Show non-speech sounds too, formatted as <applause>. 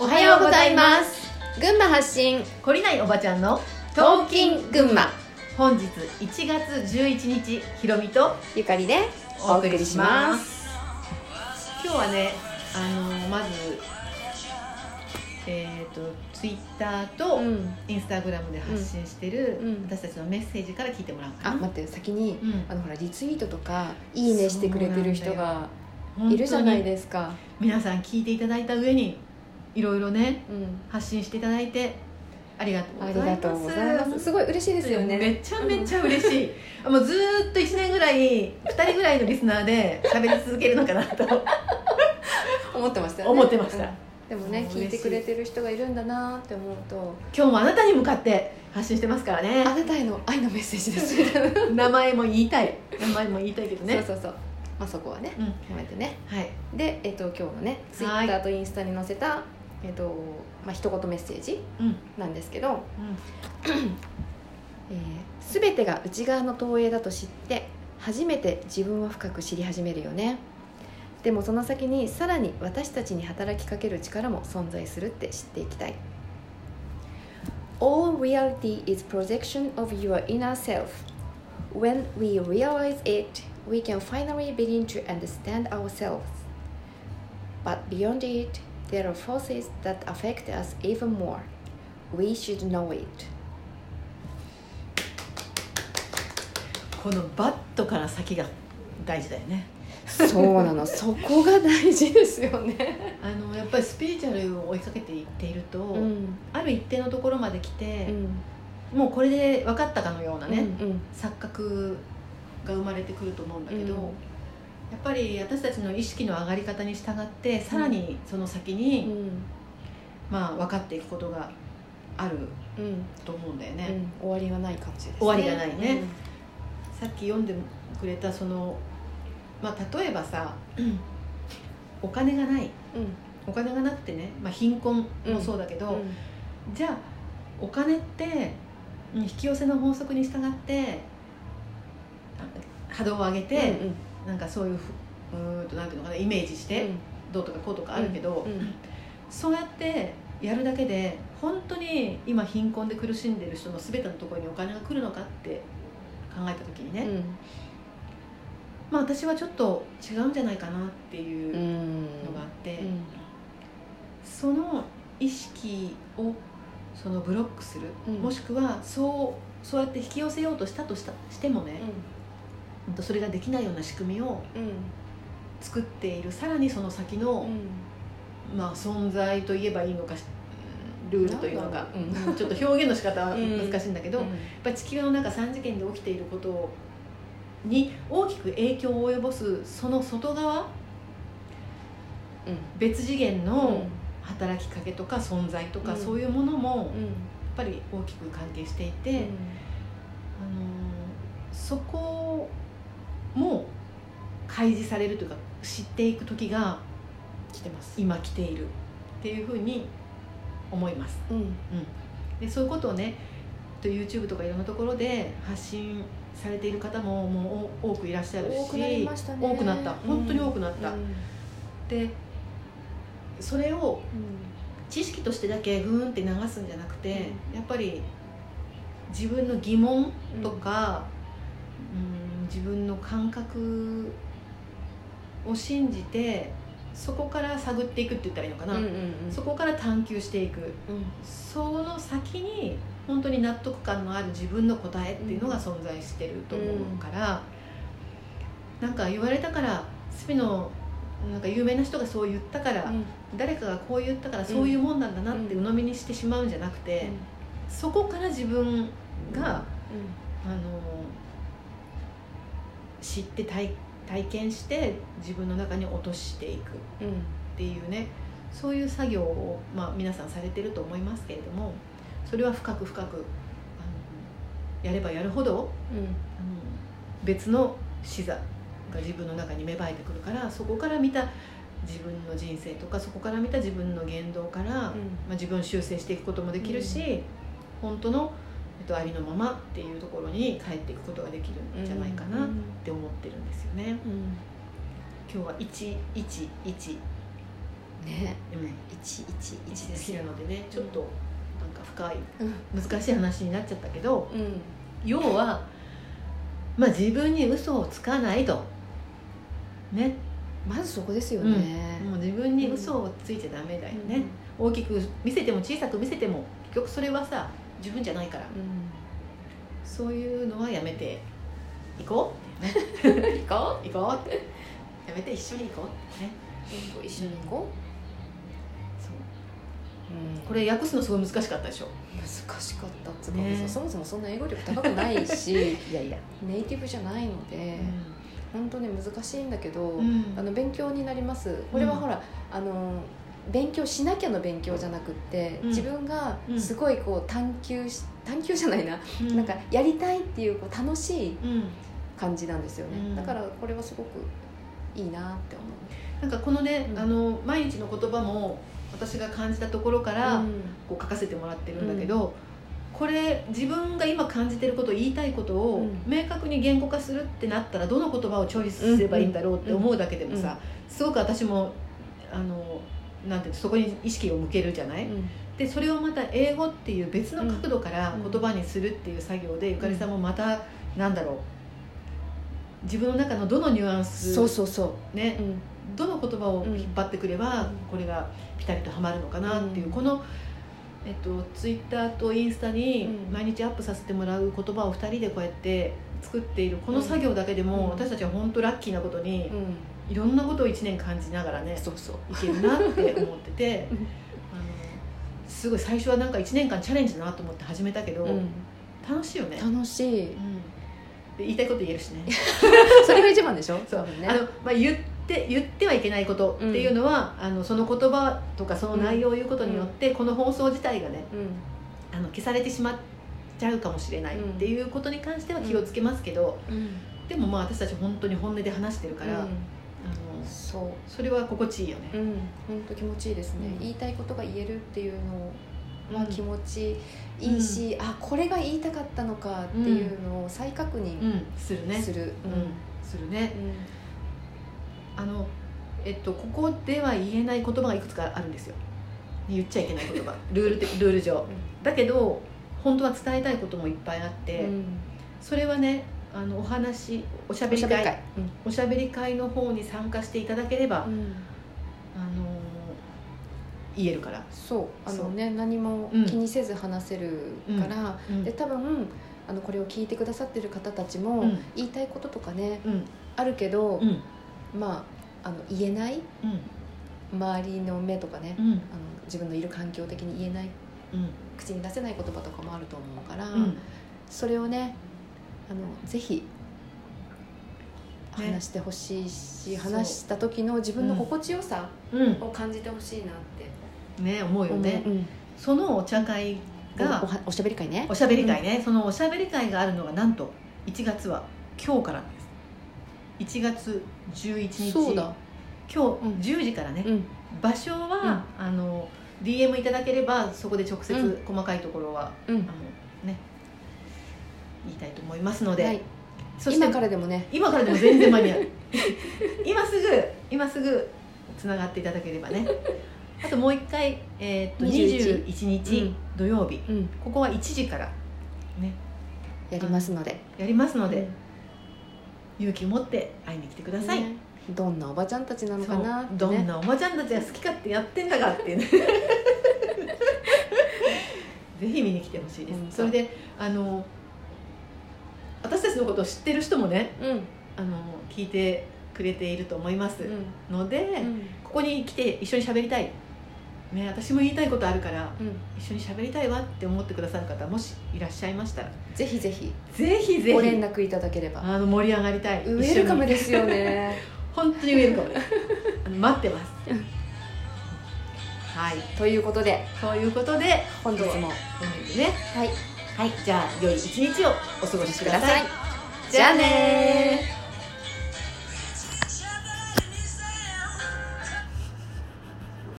おはようございます。群馬発信。懲りないおばちゃんのトーキン群馬。本日1月11日ひろみとゆかりでお送りします。今日はねあのまずえっ、とツイッターとうん。インスタグラムで発信してる、うん。私たちのメッセージから聞いてもらおうかな。あ待って先に、うん。あのほらリツイートとかいいねしてくれてる人がいるじゃないですか。皆さん聞いていただいた上にいろいろねうん。発信していただいてありがとうございます。す。すごい嬉しいですよね。めちゃめちゃ嬉しい、もうずーっと1年ぐらい2人ぐらいのリスナーで喋り続けるのかなと。<laughs> 思ってましたよね。思ってました、うん。でもね聞いてくれてる人がいるんだなって思うと。今日もあなたに向かって発信してますからね。あなたへの愛のメッセージです。<laughs> 名前も言いたい。名前も言いたいけどね。そうそうそう。まあそこはねうん。やめてね。はい。で、えっと今日のねツイッターとインスタに載せた、えっとまあ一言メッセージうんなんですけど、えー、全てが内側の投影だと知って初めて自分を深く知り始めるよねでもその先にさらに私たちに働きかける力も存在するって知っていきたい All reality is projection of your inner self When we realize it, we can finally begin to understand ourselves But beyond it, there are forces that affect us even more. We should know it. このバットから先が大事だよね。そうなの。<laughs> そこが大事ですよね。あのやっぱりスピリチュアルを追いかけていっていると、うん。ある一定のところまで来てう、ん。もうこれで分かったかのようなね、うんうん。錯覚が生まれてくると思うんだけど、うんやっぱり私たちの意識の上がり方に従ってさらにその先に、うん。まあ、分かっていくことがあるうん。と思うんだよね、うん。終わりがない感じですね。終わりがないね。さっき読んでくれたその、まあ、例えばさ <clears throat> お金がない。うん。お金がなくてね、まあ、貧困もそうだけど、うん。じゃあお金ってうん引き寄せの法則に従ってあ波動を上げて、うんなんかそういうふうーんとなんていうのかなイメージして、どうとかこうとかあるけど、うん。うん。そうやってやるだけで本当に今貧困で苦しんでる人の全てのところにお金が来るのかって考えた時にね、うん。まあ私はちょっと違うんじゃないかなっていううんのがあって、うん。その意識をそのブロックする、うん。もしくはそうそうやって引き寄せようとしたとしたしてもね、それができないような仕組みをうん作っているさらにその先の、まあ、存在といえばいいのかしルールというのか、う。うん。ちょっと表現の仕方はうん難しいんだけど、うん。やっぱり地球の中3次元で起きていることに大きく影響を及ぼすその外側別次元の働きかけとか存在とか、うん。そういうものもやっうんぱり大きく関係していて、あのーそこも開示されるというか知っていく時が来てます。今来ているっていうふうに思います。うん。でそういうことをねと YouTube とかいろんなところで発信されている方ももう多くいらっしゃるし多くなりましたね。多くなった。本当に多くなった、うん。でそれをうん。知識としてだけふーんって流すんじゃなくて、やっぱり自分の疑問とか、うん、自分の感覚を信じてそこから探っていくって言ったらいいのかな、うんうんうん。そこから探求していく。うん。その先に本当に納得感のある自分の答えっていうのが存在してると思うから、なんか言われたからスピのなんか有名な人がそう言ったから、誰かがこう言ったからそういうもんなんだなって鵜呑みにしてしまうんじゃなくて、そこから自分が、あの知って体体験して自分の中に落としていく。うんうんっていうね。そういう作業を、まあ、皆さんされてると思いますけれどもそれは深く深くあのやればやるほどあの別の視座が自分の中に芽生えてくるからそこから見た自分の人生とかそこから見た自分の言動から、まあ、自分を修正していくこともできるし、本当の、と、ありのままっていうところに帰っていくことができるんじゃないかなって思ってるんですよね。うん。今日は111ね。うん。一一1一ですよ。でなのでね。ちょっとなんか深いうん難しい話になっちゃったけどうん。要はまあ自分に嘘をつかないと。ね。まずそこですよね、もう自分に嘘をついちゃダメだよね、大きく見せても小さく見せても結局それはさ自分じゃないから。うん。そういうのはやめていこう。っていう。ね行こ行こう。ってやめて一緒に行こう。ってね。う一緒に行こそうう、うん。これ訳すのすごい難しかったでしょ。難しかったっつうか、ね。そもそもそんな英語力高くないし <laughs> いやいや、ネイティブじゃないので、本当に難しいんだけど、うん。あの勉強になります。これはうん。ほら、あの勉強しなきゃの勉強じゃなくって、うん。自分がうんすごいこう探求し探求じゃないな、うん。なんかやりたいっていうこう楽しいうん。感じなんですよね、うん。だからこれはすごくいいなって思なんかこのね、うん。あの毎日の言葉も私が感じたところから、う、こう書かせてもらってるんだけど、これ自分が今感じてること言いたいことをうん。明確に言語化するってなったらどの言葉をチョイスすればいいんだろうって思うだけでもさ、すごく私もあのなんてそこに意識を向けるじゃない、うん。でそれをまた英語っていう別の角度からうん。言葉にするっていう作業で、ゆかりさんもまたなんだろう自分の中のどのニュアンスそうそうそねう、うん。どの言葉を引っ張ってくれば、うん。これがピタリとはまるのかなっていう、うん。この、えっと、ツイッターとインスタにうん。毎日アップさせてもらう言葉を2人でこうやって作っているこの作業だけでも、うん。私たちは本当ラッキーなことに、うんいろんなことを1年感じながらねそうそう。いけるなって思っててうん <laughs> あのすごい最初はなんか1年間チャレンジだなと思って始めたけど、うん。楽しいよね、楽しい。うん。で言いたいこと言えるしね。<laughs> それが一番でしょ？<laughs> そう。ね。あの、まあ、言って言ってはいけないことっていうのは、あのその言葉とかその内容を言うことによって、この放送自体がねうん。あの消されてしまっちゃうかもしれないっていうことに関しては気をつけますけど、うん。でもまあ私たち本当に本音で話してるから、そう。それは心地いいよね、うん。本当気持ちいいですね、うん。言いたいことが言えるっていうのはうん。気持ちいいし、あこれが言いたかったのかっていうのを再確認うん。するね。する、うん。するね。あのえっとここでは言えない言葉がいくつかあるんですよ。言っちゃいけない言葉。<laughs> ルールでルール上。だけど本当は伝えたいこともいっぱいあって、うん。それはねあのお話おしゃべり会。おしゃべり会。の方に参加していただければ、あの言えるから、そう。あのね何もうん気にせず話せるから、うん。で多分あのこれを聞いてくださってる方たちも、うん。言いたいこととかねうん。あるけど、うん。まああの言えない？うん。周りの目とかね、うん。あの自分のいる環境的に言えない？うん。口に出せない言葉とかもあると思うから、うん。それをねあのぜひ話してほしいし、そう。話した時の自分の心地よさうん。を感じてほしいなって。ね思うよね、うんそのお茶会がはおしゃべり会ね。おしゃべり会ね、そのおしゃべり会があるのがなんと1月は今日からです。1月11日。そうだ。今うん。日10時からね、うん。場所は、あの DM いただければそこで直接うん。細かいところは、うん。あのね言いたいと思いますので、はい、そして今からでもね。今からでも全然間に合う。<laughs> 今すぐ今すぐつながっていただければね。<laughs> あともう一回、えー、と21 21日うん。土曜日、うん。ここは1時からね。やりますので。やりますので、うん勇気を持って会いに来てください、ね。どんなおばちゃんたちなのかなってそう。どんねなおばちゃんたちが好き勝手やってんだかっていうね。<laughs> ぜひ見に来てほしいです。それであの私たちのことを知ってる人もねうん。あの聞いてくれていると思います。うん。ので、うん。ここに来て一緒に喋りたい、ね、私も言いたいことあるからうん。一緒に喋りたいわって思ってくださる方もしいらっしゃいましたらぜひぜひ。ぜひぜひご連絡いただければ。あの盛り上がりたい。ウェルカムですよね。本当にウェルカム。待ってます。はい。ということで。ということで本日も。本日ね。はいはいじゃあ良い一日をお過ごしください。じゃあね